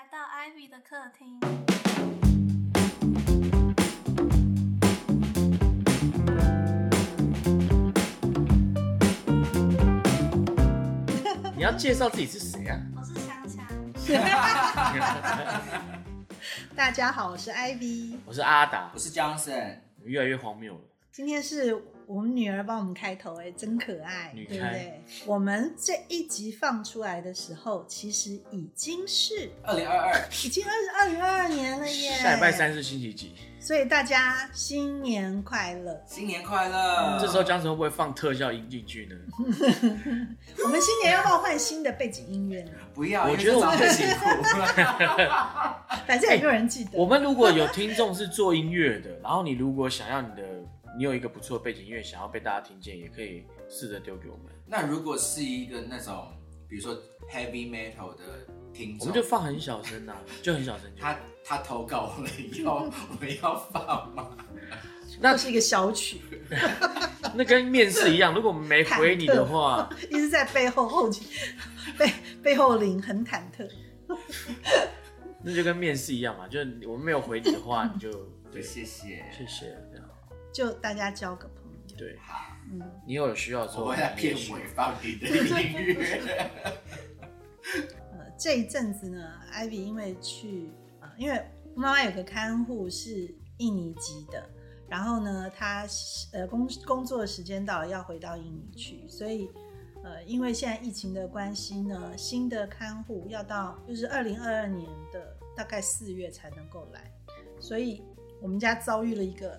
来到 Ivy 的客厅。你要介绍自己是谁啊？我是香香，大家好，我是 Ivy。我是阿达我，是 Johnson，越来越荒谬了。今天是我们女儿帮我们开头，哎，真可爱，对不对？我们这一集放出来的时候，其实已经是二零二二，已经二二零二二年了耶。下礼拜三，是星期几？所以大家新年快乐！新年快乐！这时候江辰会不会放特效音进去呢？我们新年要不要换新的背景音乐呢？不要，我觉得我们这很辛苦。反正也没有人记得。我们如果有听众是做音乐的，然后你如果想要你的，你有一个不错的背景音乐，想要被大家听见，也可以试着丢给我们，那如果是一个那种，比如说 heavy metal 的听众，我们就放很小声呐、就很小声。他他投稿了以后，我们要放吗？那是一个小曲，那跟面试一样，如果我们没回你的话，一直在背后后 背背后领很忐忑。那就跟面试一样嘛，就是我们没有回你的话，你就就对，谢谢。谢谢。就大家交个朋友。对好，嗯，你有需要的时候，我会在片尾放你的音乐。呃，这一阵子呢艾比因为去呃，因为妈妈有个看护是印尼籍的，然后呢，她呃工工作时间到了要回到印尼去，所以呃，因为现在疫情的关系呢，新的看护要到就是二零二二年的大概四月才能够来，所以我们家遭遇了一个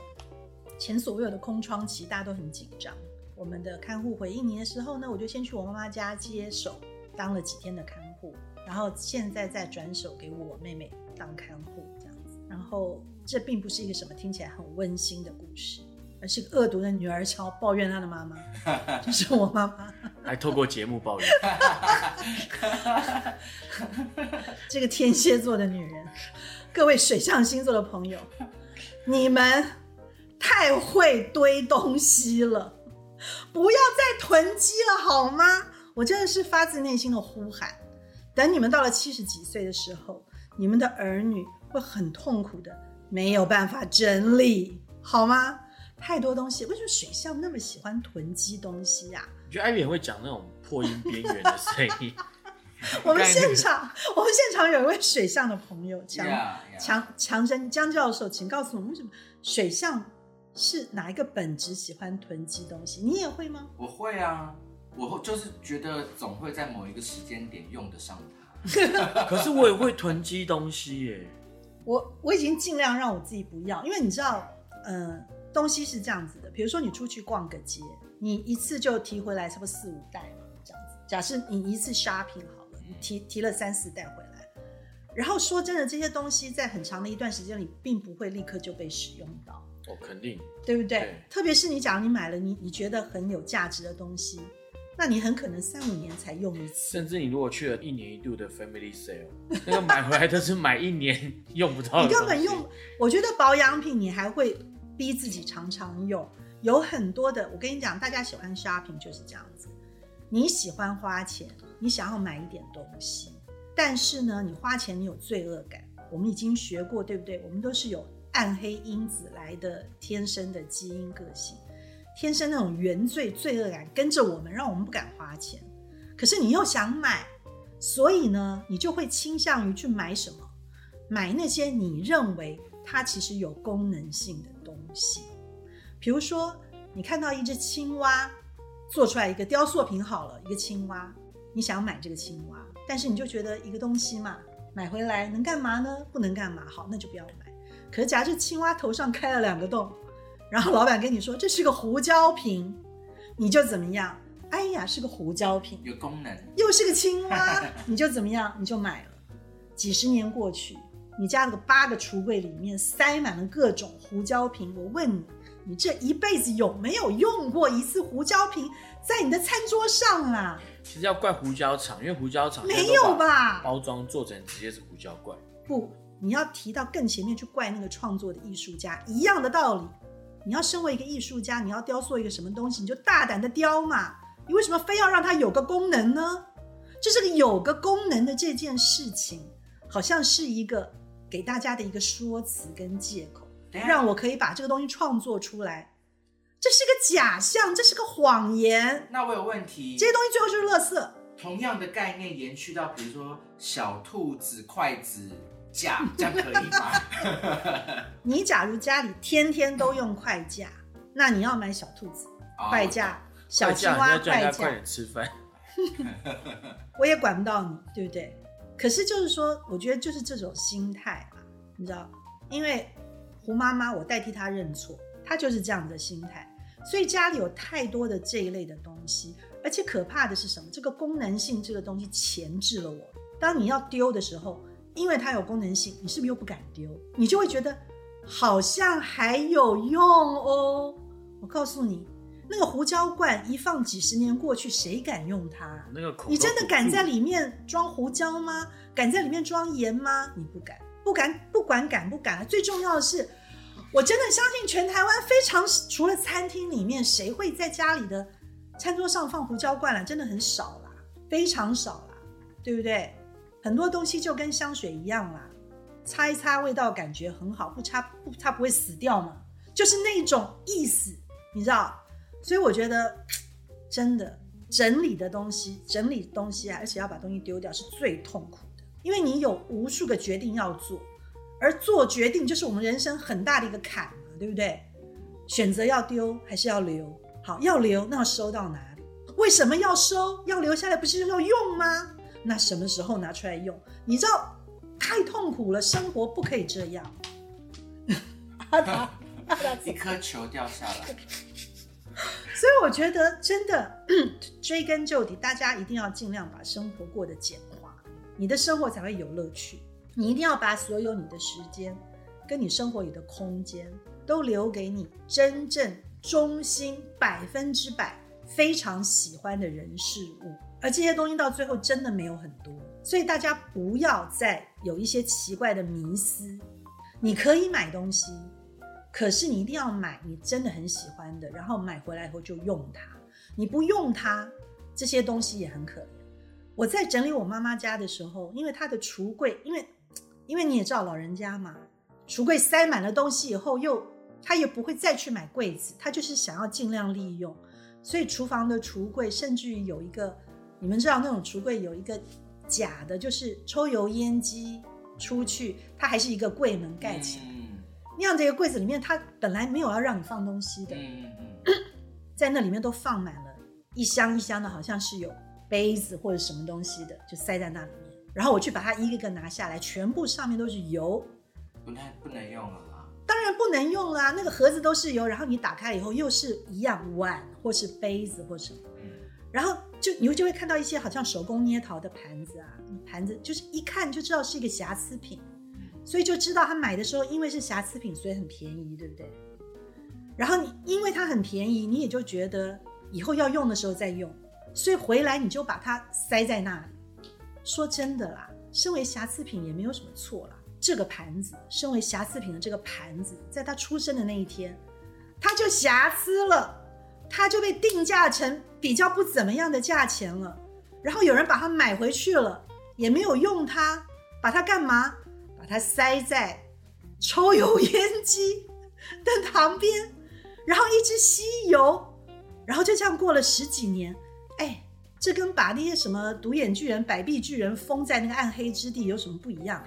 前所未有的空窗期，大家都很紧张。我们的看护回应你的时候呢，我就先去我妈妈家接手，当了几天的看护，然后现在再转手给我妹妹当看护这样子。然后这并不是一个什么听起来很温馨的故事，而是个恶毒的女儿潮抱怨她的妈妈，就是我妈妈。还透过节目抱怨。这个天蝎座的女人，各位水象星座的朋友，你们太会堆东西了，不要再囤积了好吗？我真的是发自内心的呼喊，等你们到了七十几岁的时候，你们的儿女会很痛苦的，没有办法整理，好吗？太多东西，为什么水象那么喜欢囤积东西呀、我觉得艾比很会讲那种破音边缘的声音，我们现场，我们现场有一位水象的朋友，强强强生江教授，请告诉我们为什么水象是哪一个本质喜欢囤积东西？你也会吗？我会啊，我会就是觉得总会在某一个时间点用得上它。可是我也会囤积东西耶。我我已经尽量让我自己不要，因为你知道，嗯、东西是这样子的，比如说你出去逛个街，你一次就提回来差不多四五袋嘛，这样子。假设你一次 shopping 好了，你提提了三四袋回来，然后说真的，这些东西在很长的一段时间里，并不会立刻就被使用到。哦，肯定。对不对？对特别是你假如你买了你你觉得很有价值的东西，那你很可能三五年才用一次。甚至你如果去了一年一度的 Family Sale，那个买回来都是买一年 用不到的你根本用，我觉得保养品你还会逼自己常常用。有很多的，我跟你讲，大家喜欢 shopping 就是这样子。你喜欢花钱，你想要买一点东西，但是呢，你花钱你有罪恶感。我们已经学过，对不对？我们都是有暗黑因子来的天生的基因个性，天生那种原罪罪恶感跟着我们，让我们不敢花钱。可是你又想买，所以呢，你就会倾向于去买什么？买那些你认为它其实有功能性的东西。比如说，你看到一只青蛙做出来一个雕塑品，好了，一个青蛙，你想买这个青蛙，但是你就觉得一个东西嘛，买回来能干嘛呢？不能干嘛，好，那就不要买。可是假设青蛙头上开了两个洞，然后老板跟你说这是个胡椒瓶，你就怎么样？哎呀，是个胡椒瓶，有功能，又是个青蛙，你就怎么样？你就买了。几十年过去，你家那个八个橱柜里面塞满了各种胡椒瓶。我问你，你这一辈子有没有用过一次胡椒瓶在你的餐桌上啊？其实要怪胡椒厂，因为胡椒厂没有？吧？包装做成直接是胡椒怪。不，你要提到更前面去怪那个创作的艺术家，一样的道理。你要身为一个艺术家，你要雕塑一个什么东西，你就大胆的雕嘛。你为什么非要让它有个功能呢？就是个有个功能的这件事情，好像是一个给大家的一个说辞跟借口，让我可以把这个东西创作出来。这是个假象，这是个谎言，那我有问题。这些东西最后就是垃圾。同样的概念延续到，比如说小兔子、筷子、架，这样可以吗？你假如家里天天都用筷架，那你要买小兔子、哦筷架、小青蛙筷架，点吃饭。我也管不到你，对不对？可是就是说，我觉得就是这种心态啊，你知道，因为胡妈妈，我代替她认错，她就是这样的心态，所以家里有太多的这一类的东西，而且可怕的是什么？这个功能性这个东西钳制了我。当你要丢的时候，因为它有功能性，你是不是又不敢丢？你就会觉得好像还有用哦。我告诉你，那个胡椒罐一放几十年过去，谁敢用它啊？那个口你真的敢在里面装胡椒吗？敢在里面装盐吗？你不敢，不敢，不管敢不敢，最重要的是，我真的相信全台湾非常除了餐厅里面，谁会在家里的餐桌上放胡椒罐了？真的很少啦，非常少啦，对不对？很多东西就跟香水一样啦，擦一擦味道感觉很好，不擦不擦不会死掉嘛，就是那种意思，你知道？所以我觉得真的整理的东西，整理东西啊，而且要把东西丢掉是最痛苦的，因为你有无数个决定要做，而做决定就是我们人生很大的一个坎嘛，对不对？选择要丢还是要留？好，要留那要收到哪里？为什么要收？要留下来不是要用吗？那什么时候拿出来用？你知道太痛苦了，生活不可以这样。阿达，阿达一颗球掉下来，所以我觉得真的追根究底，大家一定要尽量把生活过得简化，你的生活才会有乐趣。你一定要把所有你的时间跟你生活里的空间都留给你真正忠心百分之百非常喜欢的人事物，而这些东西到最后真的没有很多，所以大家不要再有一些奇怪的迷思。你可以买东西，可是你一定要买你真的很喜欢的，然后买回来以后就用它。你不用它，这些东西也很可怜。我在整理我妈妈家的时候，因为她的橱柜，因为因为你也知道老人家嘛，橱柜塞满了东西以后又，他也不会再去买柜子，他就是想要尽量利用。所以厨房的橱柜甚至于有一个，你们知道那种橱柜有一个假的，就是抽油烟机出去，它还是一个柜门盖起来。嗯那样的一个柜子里面，它本来没有要让你放东西的，嗯嗯 在那里面都放满了一箱一箱的，好像是有杯子或者什么东西的，就塞在那里面。然后我去把它一个个拿下来，全部上面都是油，嗯，不太不能用了啦。当然不能用啦。那个盒子都是油，然后你打开以后又是一样碗或是杯子或什么，嗯，然后就你就会看到一些好像手工捏陶的盘子啊，盘子就是一看就知道是一个瑕疵品，所以就知道他买的时候因为是瑕疵品，所以很便宜，对不对？然后你因为它很便宜，你也就觉得以后要用的时候再用，所以回来你就把它塞在那里。说真的啦，身为瑕疵品也没有什么错啦。这个盘子，身为瑕疵品的这个盘子，在它出生的那一天，它就瑕疵了，它就被定价成比较不怎么样的价钱了。然后有人把它买回去了，也没有用它，把它干嘛？把它塞在抽油烟机的旁边，然后一直吸油，然后就这样过了十几年。哎，这跟把那些什么独眼巨人、百臂巨人封在那个暗黑之地有什么不一样？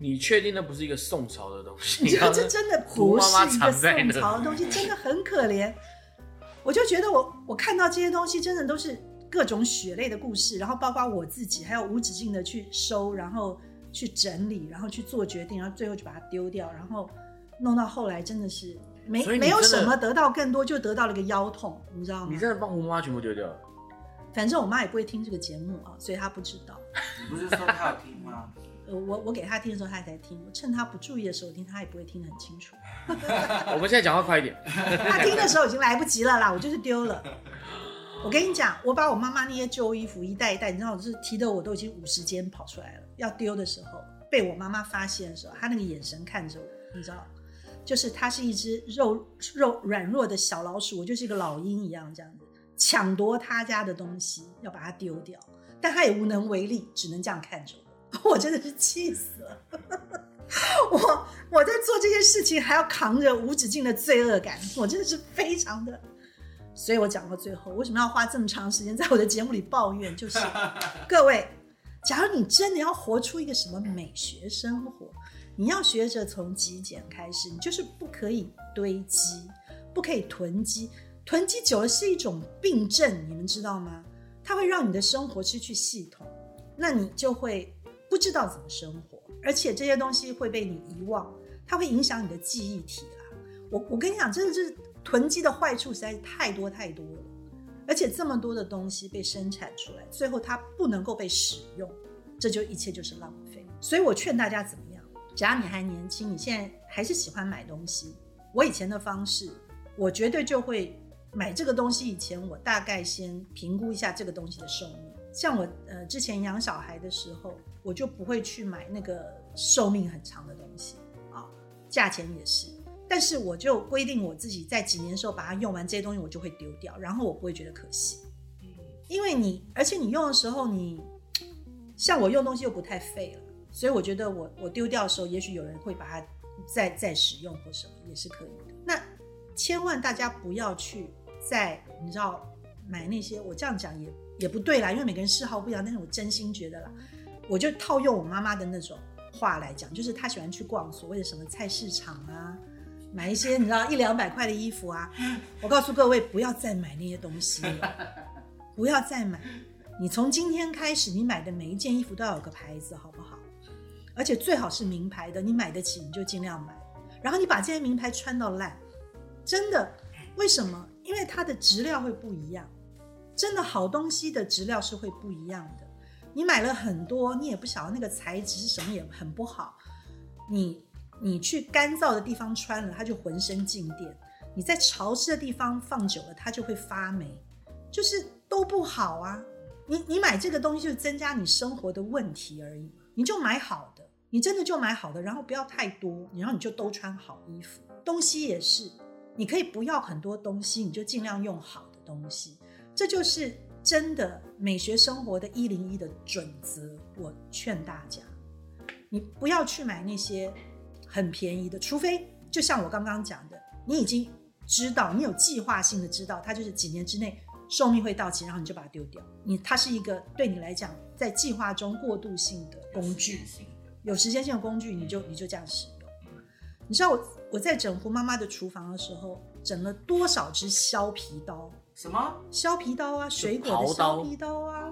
你确定那不是一个宋朝的东西？你知道这真的 不是一个宋朝的东西，真的很可怜。我就觉得我我看到这些东西，真的都是各种血泪的故事，然后包括我自己，还有无止境的去收，然后去整理，然后去做决定，然后最后就把它丢掉，然后弄到后来真的是没没有什么得到更多，就得到了一个腰痛，你知道吗你？真的帮胡妈妈全部丢掉了？反正我妈也不会听这个节目啊，所以她不知道。你不是说她有听吗？呃，我我给她听的时候，她才听；我趁她不注意的时候听，她也不会听得很清楚。我们现在讲话快一点。她听的时候已经来不及了啦，我就是丢了。我跟你讲，我把我妈妈那些旧衣服一袋一袋，你知道，我就是提的我都已经五十肩跑出来了。要丢的时候，被我妈妈发现的时候，她那个眼神看着我，你知道，就是她是一只肉肉软弱的小老鼠，我就是一个老鹰一样这样子抢夺他家的东西，要把它丢掉，但他也无能为力，只能这样看着我。我真的是气死了。我我在做这些事情还要扛着无止境的罪恶感，我真的是非常的。所以我讲到最后，为什么要花这么长时间在我的节目里抱怨？就是 各位，假如你真的要活出一个什么美学生活，你要学着从极简开始，你就是不可以堆积，不可以囤积，囤积久了是一种病症，你们知道吗？它会让你的生活失去系统，那你就会不知道怎么生活，而且这些东西会被你遗忘，它会影响你的记忆体啦。我我跟你讲，真的是囤积的坏处实在是太多太多了，而且这么多的东西被生产出来，最后它不能够被使用，这就一切就是浪费。所以我劝大家怎么样？假如你还年轻，你现在还是喜欢买东西，我以前的方式，我绝对就会。买这个东西以前，我大概先评估一下这个东西的寿命。像我呃之前养小孩的时候，我就不会去买那个寿命很长的东西啊，价钱也是。但是我就规定我自己在几年的时候把它用完，这些东西我就会丢掉，然后我不会觉得可惜。因为你而且你用的时候，你像我用东西又不太废了，所以我觉得我我丢掉的时候，也许有人会把它再再使用或什么也是可以的。那千万大家不要去。在你知道买那些，我这样讲也也不对啦，因为每个人嗜好不一样。但是我真心觉得啦，我就套用我妈妈的那种话来讲，就是她喜欢去逛所谓的什么菜市场啊，买一些你知道一两百块的衣服啊。我告诉各位，不要再买那些东西了，不要再买。你从今天开始，你买的每一件衣服都要有个牌子，好不好？而且最好是名牌的，你买得起你就尽量买。然后你把这些名牌穿到烂，真的？为什么？因为它的质料会不一样，真的好东西的质料是会不一样的。你买了很多，你也不晓得那个材质是什么，也很不好。你你去干燥的地方穿了，它就浑身静电；你在潮湿的地方放久了，它就会发霉，就是都不好啊。你你买这个东西，就增加你生活的问题而已。你就买好的，你真的就买好的，然后不要太多，然后你就都穿好衣服。东西也是。你可以不要很多东西，你就尽量用好的东西，这就是真的美学生活的一零一的准则。我劝大家，你不要去买那些很便宜的，除非就像我刚刚讲的，你已经知道，你有计划性的知道，它就是几年之内寿命会到期，然后你就把它丢掉。你它是一个对你来讲在计划中过渡性的工具，有时间性的工具，你就你就这样使用。你知道我我在整胡妈妈的厨房的时候，整了多少只削皮刀？什么削皮刀啊？水果的削皮刀啊？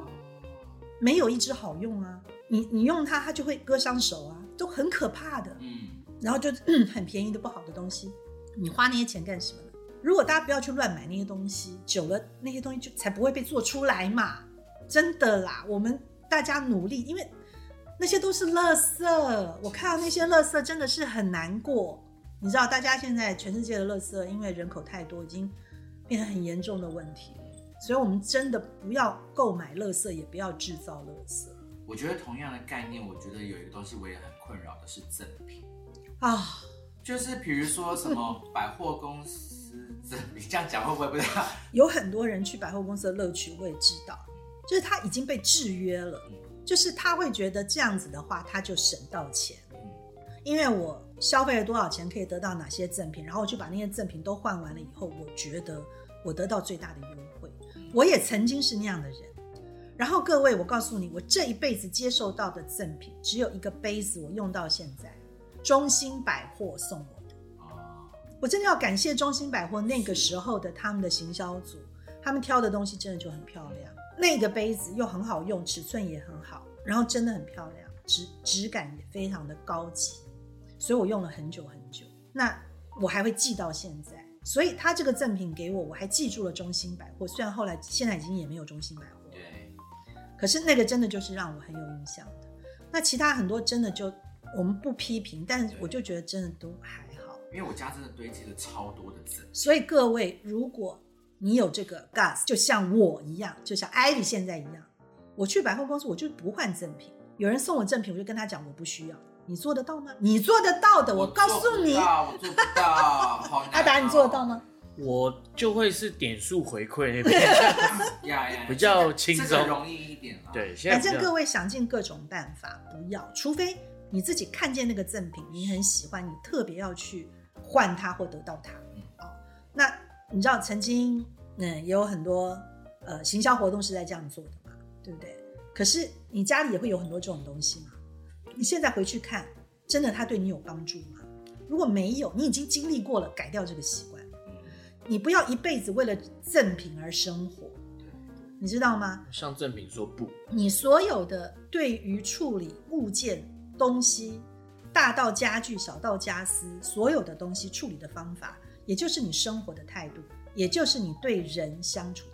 没有一只好用啊！你你用它，它就会割伤手啊，都很可怕的。嗯，然后就很便宜的不好的东西，你花那些钱干什么呢？如果大家不要去乱买那些东西，久了那些东西就才不会被做出来嘛！真的啦，我们大家努力，因为。那些都是垃圾，我看到那些垃圾真的是很难过。你知道，大家现在全世界的垃圾，因为人口太多，已经变成很严重的问题。所以，我们真的不要购买垃圾，也不要制造垃圾。我觉得同样的概念，我觉得有一个东西我也很困扰的是赠品啊，就是比如说什么百货公司赠品，这样讲会不会不太？有很多人去百货公司的乐趣，我也知道，就是他已经被制约了。就是他会觉得这样子的话，他就省到钱，因为我消费了多少钱，可以得到哪些赠品，然后我就把那些赠品都换完了以后，我觉得我得到最大的优惠。我也曾经是那样的人。然后各位，我告诉你，我这一辈子接受到的赠品只有一个杯子，我用到现在，中兴百货送我的。我真的要感谢中兴百货那个时候的他们的行销组，他们挑的东西真的就很漂亮。那个杯子又很好用，尺寸也很好，然后真的很漂亮，质质感也非常的高级，所以我用了很久很久。那我还会记到现在，所以他这个赠品给我，我还记住了中心百货。虽然后来现在已经也没有中心百货，对，可是那个真的就是让我很有印象的。那其他很多真的就我们不批评，但是我就觉得真的都还好，因为我家真的堆积了超多的赠。所以各位如果。你有这个 gas，就像我一样，就像艾莉现在一样。我去百货公司，我就不换赠品。有人送我赠品，我就跟他讲我不需要。你做得到吗？你做得到的，我告诉你。我做不到。阿达，你做得到吗？我就会是点数回馈那边，呀呀，比较轻松容易一点啊。对，现在反正各位想尽各种办法，不要，除非你自己看见那个赠品，你很喜欢，你特别要去换它或得到它。嗯哦，那你知道曾经嗯也有很多呃行销活动是在这样做的嘛，对不对？可是你家里也会有很多这种东西嘛，你现在回去看，真的他对你有帮助吗？如果没有，你已经经历过了，改掉这个习惯。嗯，你不要一辈子为了赠品而生活，你知道吗？向赠品说不，你所有的对于处理物件、东西，大到家具，小到家私，所有的东西处理的方法，也就是你生活的态度，也就是你对人相处。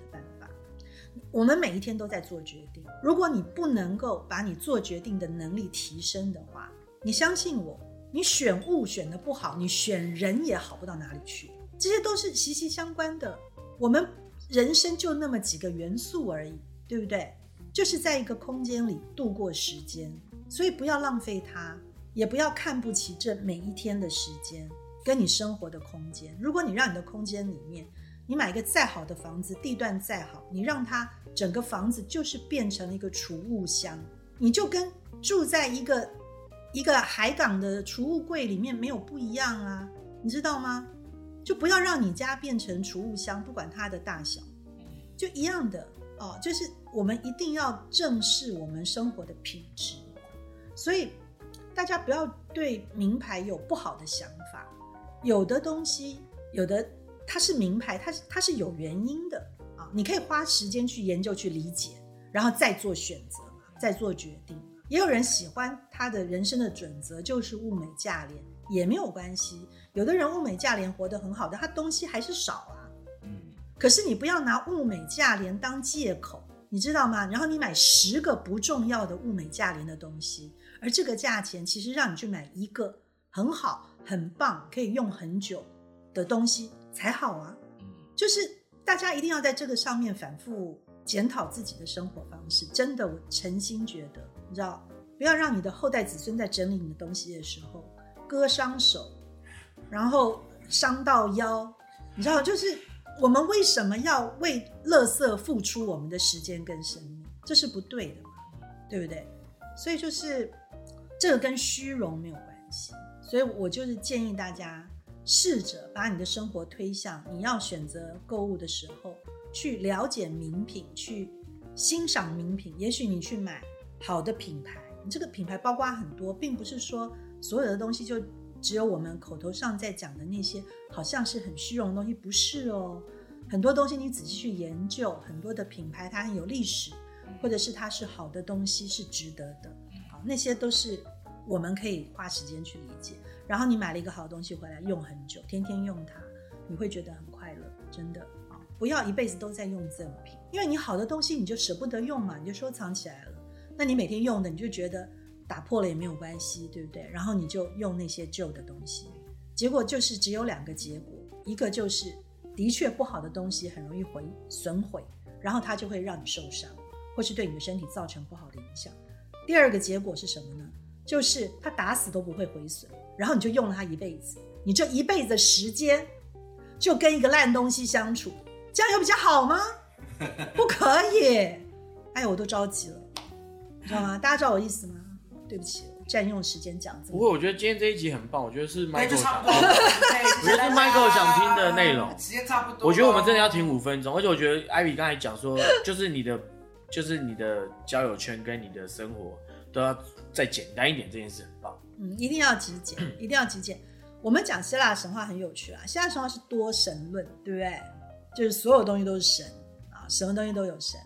我们每一天都在做决定，如果你不能够把你做决定的能力提升的话，你相信我，你选物选的不好，你选人也好不到哪里去。这些都是息息相关的。我们人生就那么几个元素而已，对不对？就是在一个空间里度过时间，所以不要浪费它，也不要看不起这每一天的时间跟你生活的空间。如果你让你的空间里面，你买一个再好的房子，地段再好，你让它整个房子就是变成了一个储物箱，你就跟住在一个一个海港的储物柜里面没有不一样啊，你知道吗？就不要让你家变成储物箱，不管它的大小。就一样的哦，就是我们一定要正视我们生活的品质，所以大家不要对名牌有不好的想法。有的东西，有的它是名牌，它是它是有原因的啊，你可以花时间去研究、去理解，然后再做选择，再做决定。也有人喜欢他的人生的准则就是物美价廉，也没有关系。有的人物美价廉活得很好的，他东西还是少啊。嗯，可是你不要拿物美价廉当借口，你知道吗？然后你买十个不重要的物美价廉的东西，而这个价钱其实让你去买一个很好、很棒、可以用很久的东西才好啊。嗯，就是大家一定要在这个上面反复检讨自己的生活方式。真的，我诚心觉得，你知道，不要让你的后代子孙在整理你的东西的时候割伤手，然后伤到腰。你知道，就是我们为什么要为垃圾付出我们的时间跟生命？这是不对的嘛，对不对？所以就是这个跟虚荣没有关系。所以我就是建议大家试着把你的生活推向你要选择购物的时候，去了解名品，去欣赏名品。也许你去买好的品牌，你这个品牌包括很多，并不是说所有的东西就只有我们口头上在讲的那些，好像是很虚荣的东西，不是哦。很多东西你仔细去研究，很多的品牌它很有历史，或者是它是好的东西，是值得的。好，那些都是我们可以花时间去理解。然后你买了一个好东西回来用很久，天天用它，你会觉得很快乐，真的啊！不要一辈子都在用赠品，因为你好的东西你就舍不得用嘛，你就收藏起来了。那你每天用的，你就觉得打破了也没有关系，对不对？然后你就用那些旧的东西，结果就是只有两个结果，一个就是的确不好的东西很容易毁损毁，然后它就会让你受伤，或是对你的身体造成不好的影响。第二个结果是什么呢？就是它打死都不会毁损，然后你就用了它一辈子，你这一辈子的时间就跟一个烂东西相处，这样有比较好吗？不可以！哎呀，我都着急了，你知道吗？大家知道我意思吗？对不起，占用时间讲。不过我觉得今天这一集很棒，我觉得是 Michael 差不多。想听的。对，我觉得是 Michael 想听的内容时间差不多。我觉得我们真的要停五分钟，而且我觉得艾比刚才讲说，就是你的，就是你的交友圈跟你的生活都要再简单一点，这件事。嗯，一定要极简，一定要极简。我们讲希腊神话很有趣啊，希腊神话是多神论，对不对？就是所有东西都是神啊，什么东西都有神。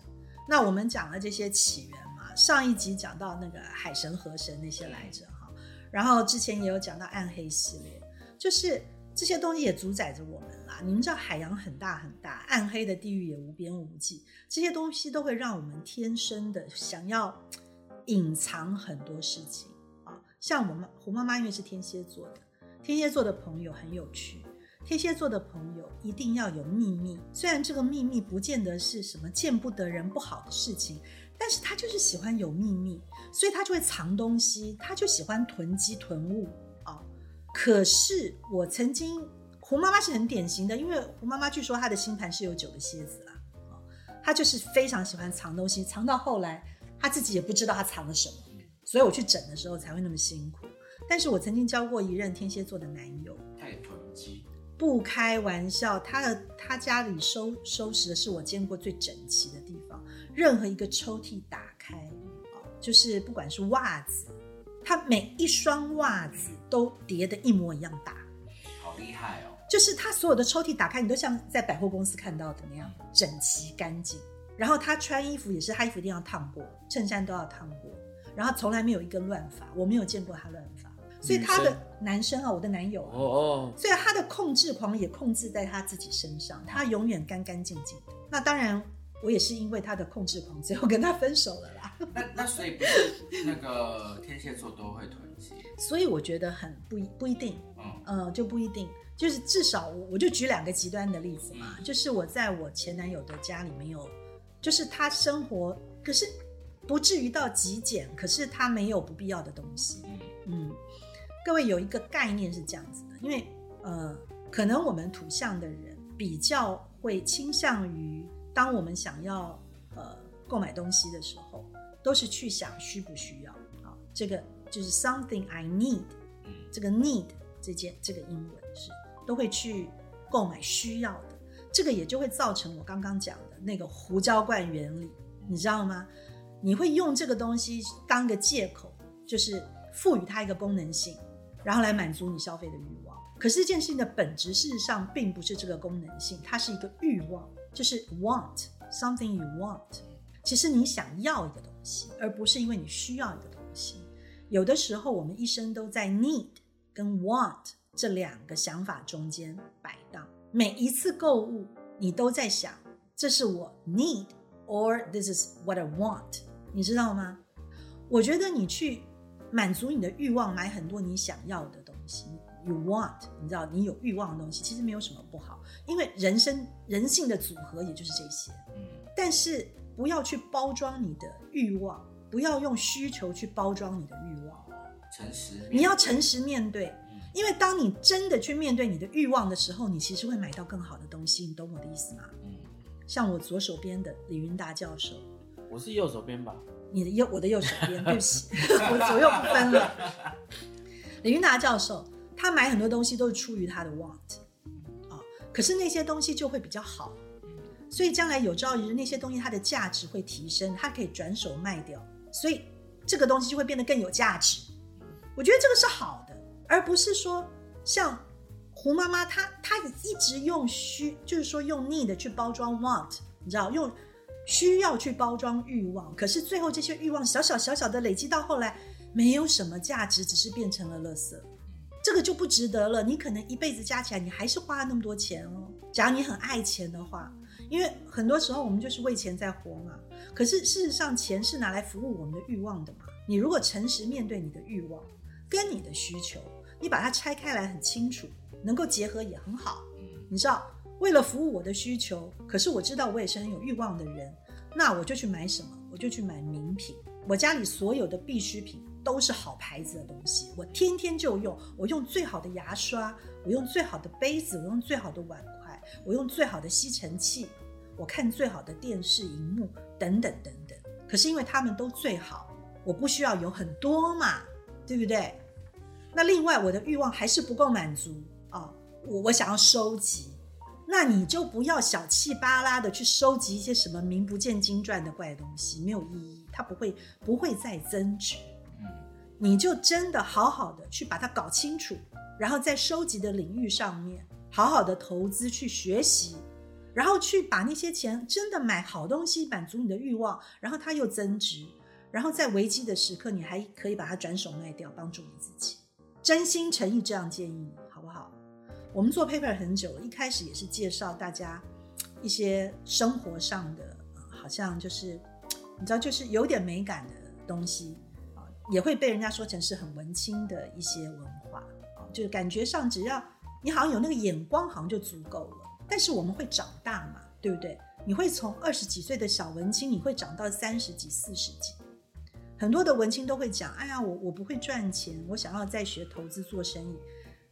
那我们讲了这些起源嘛，上一集讲到那个海神、河神那些来着哈，然后之前也有讲到暗黑系列，就是这些东西也主宰着我们啦。你们知道海洋很大很大，暗黑的地狱也无边无际，这些东西都会让我们天生的想要隐藏很多事情啊。像我们胡妈妈因为是天蝎座的，天蝎座的朋友很有趣。天蝎座的朋友一定要有秘密，虽然这个秘密不见得是什么见不得人不好的事情，但是他就是喜欢有秘密，所以他就会藏东西，他就喜欢囤积囤物啊、可是我曾经胡妈妈是很典型的，因为胡妈妈据说她的星盘是有九个蝎子啦，哦她就是非常喜欢藏东西，藏到后来她自己也不知道她藏了什么，所以我去整的时候才会那么辛苦。但是我曾经交过一任天蝎座的男友，他也囤积，不开玩笑，他的他家里收收拾的是我见过最整齐的地方，任何一个抽屉打开，啊，就是不管是袜子，他每一双袜子都叠的一模一样大，好厉害哦！就是他所有的抽屉打开，你都像在百货公司看到的那样整齐干净。然后他穿衣服也是，他衣服一定要烫过，衬衫都要烫过，然后从来没有一个乱发，我没有见过他乱发。所以他的男生啊，我的男友啊，哦哦，所以他的控制狂也控制在他自己身上，他永远干干净净的。那当然，我也是因为他的控制狂，最后跟他分手了啦。那那所以不是那个天蝎座都会囤积，所以我觉得很不一不一定，嗯呃，就不一定，就是至少我我就举两个极端的例子嘛，就是我在我前男友的家里没有，就是他生活可是不至于到极简，可是它没有不必要的东西。嗯嗯，各位有一个概念是这样子的，因为呃，可能我们土象的人比较会倾向于，当我们想要呃购买东西的时候，都是去想需不需要啊，这个就是 something I need，嗯这个 need 这件这个英文是都会去购买需要的，这个也就会造成我刚刚讲的那个胡椒罐原理，你知道吗？你会用这个东西当个借口，就是赋予它一个功能性，然后来满足你消费的欲望。可是这件事情的本质，事实上并不是这个功能性，它是一个欲望，就是 want something you want。其实你想要一个东西，而不是因为你需要一个东西。有的时候，我们一生都在 need 跟 want 这两个想法中间摆荡。每一次购物，你都在想，这是我 need or this is what I want，你知道吗？我觉得你去满足你的欲望，买很多你想要的东西，you want，你知道，你有欲望的东西，其实没有什么不好，因为人生人性的组合也就是这些。嗯但是不要去包装你的欲望，不要用需求去包装你的欲望。诚实，你要诚实面对嗯，因为当你真的去面对你的欲望的时候，你其实会买到更好的东西。你懂我的意思吗？嗯像我左手边的李云达教授，我是右手边吧？你的右我的右手边，对不起，我左右不分了。李云达教授他买很多东西都是出于他的 want 啊、可是那些东西就会比较好，所以将来有朝一日那些东西它的价值会提升，它可以转手卖掉，所以这个东西就会变得更有价值。我觉得这个是好的，而不是说像胡妈妈她她一直用虚，就是说用 need 去包装 want，你知道用需要去包装欲望，可是最后这些欲望小小小小的累积到后来没有什么价值，只是变成了垃圾。这个就不值得了。你可能一辈子加起来，你还是花了那么多钱哦。假如你很爱钱的话，因为很多时候我们就是为钱在活嘛。可是事实上，钱是拿来服务我们的欲望的嘛。你如果诚实面对你的欲望跟你的需求，你把它拆开来很清楚，能够结合也很好。你知道，为了服务我的需求，可是我知道我也是很有欲望的人，那我就去买什么？我就去买名品。我家里所有的必需品都是好牌子的东西，我天天就用。我用最好的牙刷，我用最好的杯子，我用最好的碗筷，我用最好的吸尘器，我看最好的电视荧幕，等等等等。可是因为他们都最好，我不需要有很多嘛，对不对？那另外我的欲望还是不够满足啊，我我想要收集，那你就不要小气巴拉的去收集一些什么名不见经传的怪东西，没有意义，它不会不会再增值。嗯你就真的好好的去把它搞清楚，然后在收集的领域上面好好的投资去学习，然后去把那些钱真的买好东西，满足你的欲望，然后它又增值，然后在危机的时刻你还可以把它转手卖掉，帮助你自己。真心诚意这样建议？我们做 paper 很久了，一开始也是介绍大家一些生活上的，呃好像就是你知道，就是有点美感的东西啊，也会被人家说成是很文青的一些文化啊，就是感觉上只要你好像有那个眼光，好像就足够了。但是我们会长大嘛，对不对？你会从二十几岁的小文青，你会长到三十几、四十几。很多的文青都会讲：“哎呀，我我不会赚钱，我想要再学投资做生意。”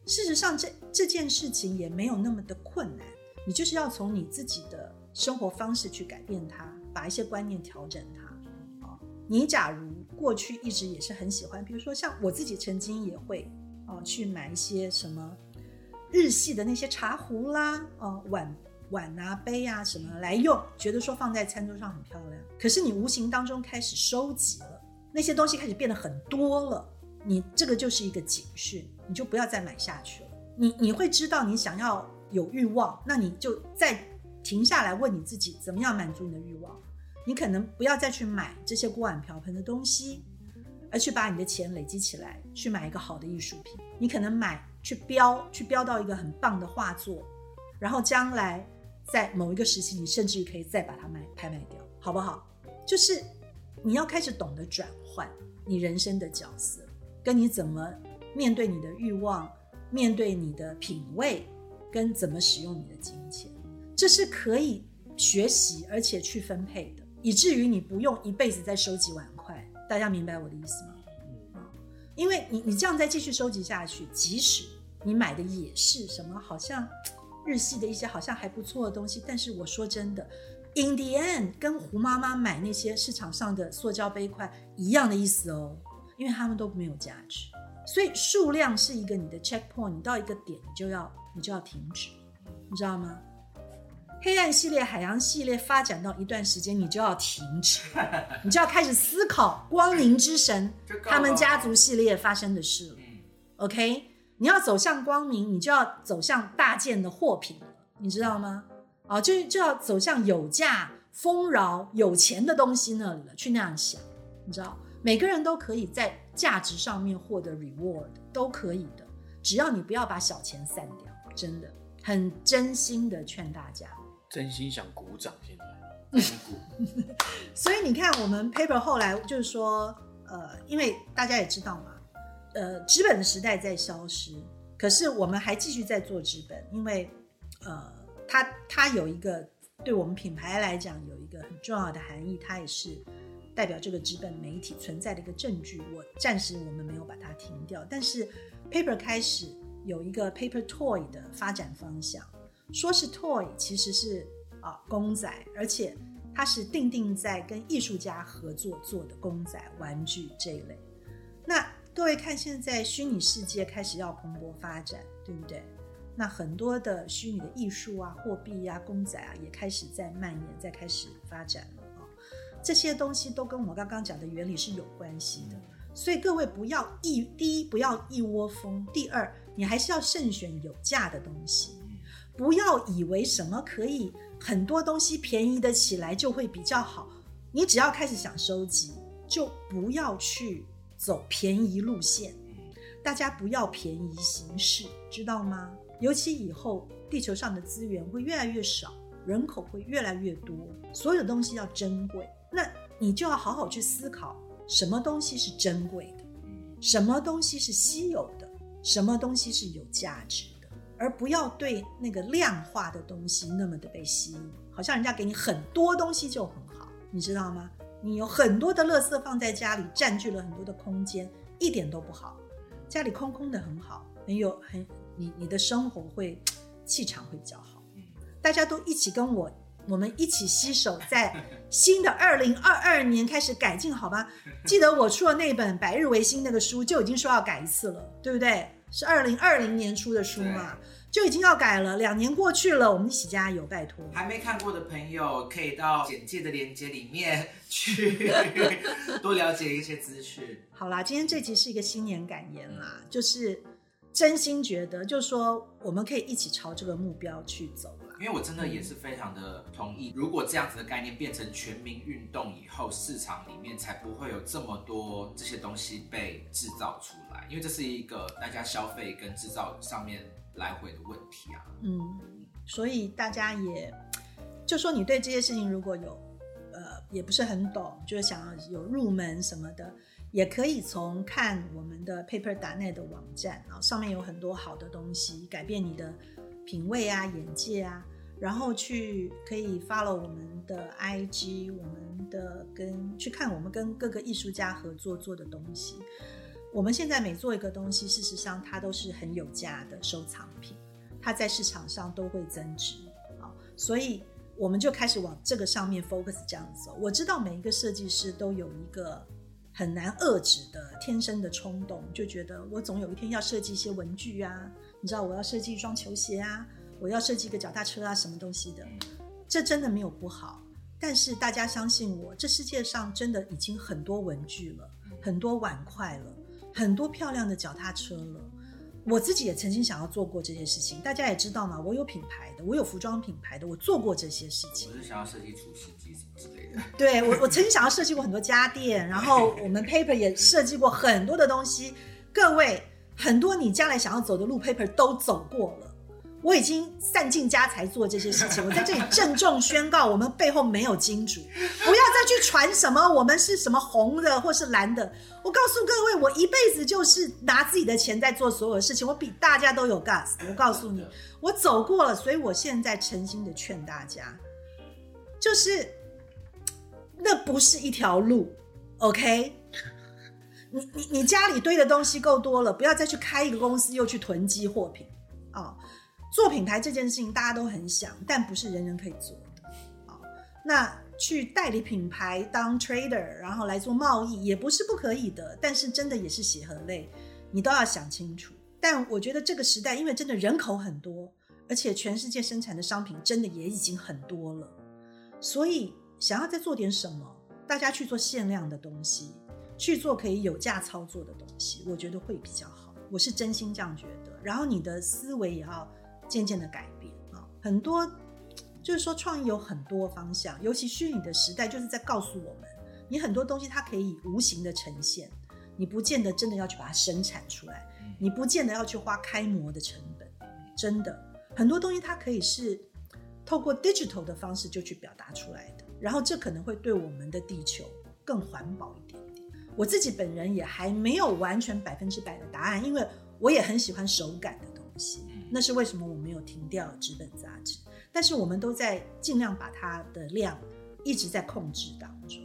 事实上这这件事情也没有那么的困难，你就是要从你自己的生活方式去改变它，把一些观念调整它。啊，你假如过去一直也是很喜欢，比如说像我自己曾经也会啊去买一些什么日系的那些茶壶啦，哦碗碗啊杯啊什么来用，觉得说放在餐桌上很漂亮。可是你无形当中开始收集了那些东西，开始变得很多了，你这个就是一个警讯，你就不要再买下去了。你你会知道你想要有欲望，那你就再停下来问你自己，怎么样满足你的欲望？你可能不要再去买这些锅碗瓢盆的东西，而去把你的钱累积起来，去买一个好的艺术品。你可能买去标，去标到一个很棒的画作，然后将来在某一个时期，你甚至可以再把它卖拍卖掉，好不好？就是你要开始懂得转换你人生的角色，跟你怎么面对你的欲望，面对你的品味，跟怎么使用你的金钱，这是可以学习而且去分配的，以至于你不用一辈子在收集碗筷。大家明白我的意思吗？啊，因为你你这样再继续收集下去，即使你买的也是什么好像日系的一些好像还不错的东西，但是我说真的，in the end 跟胡妈妈买那些市场上的塑胶杯筷一样的意思哦，因为他们都没有价值。所以数量是一个你的 checkpoint，你到一个点你就要你就要停止，你知道吗？黑暗系列、海洋系列发展到一段时间，你就要停止，你就要开始思考光明之神 他们家族系列发生的事了。嗯 OK，你要走向光明，你就要走向大件的货品了，你知道吗？啊，就就要走向有价、丰饶、有钱的东西那里了，去那样想，你知道，每个人都可以在价值上面获得 reward，都可以的，只要你不要把小钱散掉，真的很真心的劝大家。真心想鼓掌，现在鼓 所以你看，我们 paper 后来就是说，呃，因为大家也知道嘛，呃，纸本的时代在消失，可是我们还继续在做纸本，因为呃，它它有一个对我们品牌来讲有一个很重要的含义，它也是代表这个纸本媒体存在的一个证据。我暂时我们没有把它停掉，但是 paper 开始有一个 paper toy 的发展方向。说是 toy，其实是啊公仔，而且它是定定在跟艺术家合作做的公仔玩具这一类。那各位看，现在虚拟世界开始要蓬勃发展，对不对？那很多的虚拟的艺术啊、货币啊、公仔啊，也开始在蔓延，在开始发展了、这些东西都跟我刚刚讲的原理是有关系的。所以各位不要一第一不要一窝蜂，第二你还是要慎选有价的东西。不要以为什么可以很多东西便宜的起来就会比较好，你只要开始想收集，就不要去走便宜路线。大家不要便宜行事，知道吗？尤其以后地球上的资源会越来越少，人口会越来越多，所有东西要珍贵，那你就要好好去思考，什么东西是珍贵的，什么东西是稀有的，什么东西是有价值的。而不要对那个量化的东西那么的被吸引，好像人家给你很多东西就很好，你知道吗？你有很多的垃圾放在家里，占据了很多的空间，一点都不好。家里空空的很好，很有很你你的生活会气场会比较好。大家都一起跟我，我们一起携手，在新的二零二二年开始改进，好吧？记得我出了那本《百日维新》那个书，就已经说要改一次了，对不对？是二零二零年出的书嘛，就已经要改了。两年过去了，我们一起加油，拜托。还没看过的朋友，可以到简介的链接里面去 多了解一些资讯。好啦，今天这集是一个新年感言啦，就是真心觉得，就是说我们可以一起朝这个目标去走啦。因为我真的也是非常的同意，如果这样子的概念变成全民运动以后，市场里面才不会有这么多这些东西被制造出来，因为这是一个大家消费跟制造上面来回的问题啊。嗯，所以大家也就说你对这些事情如果有呃也不是很懂，就是想要有入门什么的，也可以从看我们的 Paper 打奈的网站啊，上面有很多好的东西，改变你的品味啊、眼界啊，然后去可以 follow 我们的 IG，我们的跟去看我们跟各个艺术家合作做的东西。我们现在每做一个东西，事实上它都是很有价的收藏品，它在市场上都会增值啊，所以我们就开始往这个上面 focus 这样走。我知道每一个设计师都有一个很难遏制的天生的冲动，就觉得我总有一天要设计一些文具啊，你知道我要设计一双球鞋啊，我要设计一个脚踏车啊，什么东西的，这真的没有不好。但是大家相信我，这世界上真的已经很多文具了，很多碗筷了。很多漂亮的脚踏车了，我自己也曾经想要做过这些事情。大家也知道嘛，我有品牌的，我有服装品牌的，我做过这些事情。我是想要设计厨师机什么之类的。对我，我曾经想要设计过很多家电，然后我们 Paper 也设计过很多的东西。各位，很多你将来想要走的路，Paper 都走过了。我已经散尽家财做这些事情，我在这里郑重宣告，我们背后没有金主，不要再去传什么我们是什么红的或是蓝的。我告诉各位，我一辈子就是拿自己的钱在做所有的事情，我比大家都有 gas。我告诉你，我走过了，所以我现在诚心的劝大家，就是那不是一条路，OK？你你你家里堆的东西够多了，不要再去开一个公司又去囤积货品啊。做品牌这件事情大家都很想，但不是人人可以做的啊。那去代理品牌当 trader，然后来做贸易也不是不可以的，但是真的也是血和泪，你都要想清楚。但我觉得这个时代，因为真的人口很多，而且全世界生产的商品真的也已经很多了，所以想要再做点什么，大家去做限量的东西，去做可以有价操作的东西，我觉得会比较好。我是真心这样觉得。然后你的思维也要。渐渐的改变啊，很多就是说创意有很多方向，尤其虚拟的时代，就是在告诉我们，你很多东西它可以无形的呈现，你不见得真的要去把它生产出来，你不见得要去花开模的成本，真的很多东西它可以是透过 digital 的方式就去表达出来的，然后这可能会对我们的地球更环保一点点。我自己本人也还没有完全百分之百的答案，因为我也很喜欢手感的东西。那是为什么我没有停掉纸本杂志？但是我们都在尽量把它的量一直在控制当中。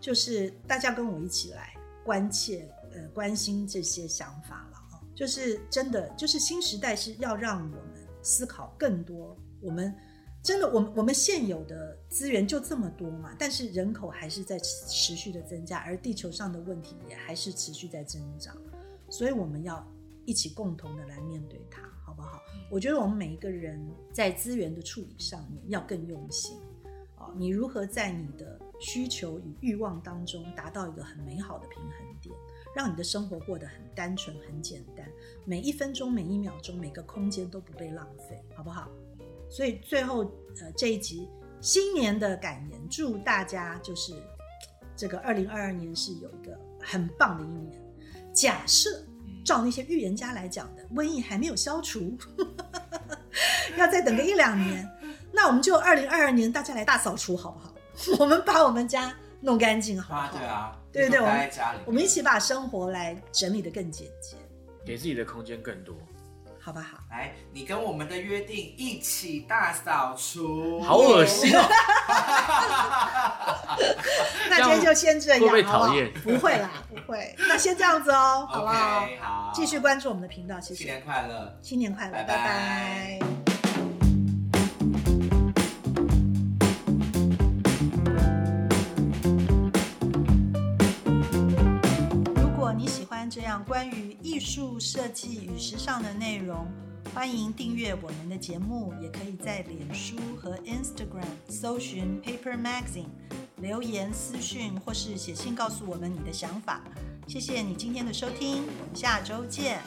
就是大家跟我一起来关切、呃关心这些想法了啊！就是真的，就是新时代是要让我们思考更多。我们真的，我们我们现有的资源就这么多嘛？但是人口还是在持续的增加，而地球上的问题也还是持续在增长，所以我们要一起共同的来面对它。好不好？我觉得我们每一个人在资源的处理上面要更用心啊！你如何在你的需求与欲望当中达到一个很美好的平衡点，让你的生活过得很单纯、很简单，每一分钟、每一秒钟、每个空间都不被浪费，好不好？所以最后呃这一集新年的感言，祝大家就是这个二零二二年是有一个很棒的一年。假设。照那些预言家来讲的，瘟疫还没有消除，要再等个一两年，那我们就二零二二年大家来大扫除好不好？我们把我们家弄干净，好不好？对啊，对对对，我们我们一起把生活来整理的更简洁，给自己的空间更多。好不好？来，你跟我们的约定一起大扫除，好恶心哦！那今天就先这样，会不会讨厌？不会啦，不会。那先这样子哦，好不好？好，继续关注我们的频道，谢谢。新年快乐，新年快乐，拜拜。如这样关于艺术设计与时尚的内容，欢迎订阅我们的节目，也可以在脸书和 Instagram 搜寻 Paper Magazine，留言私讯或是写信告诉我们你的想法。谢谢你今天的收听，我们下周见。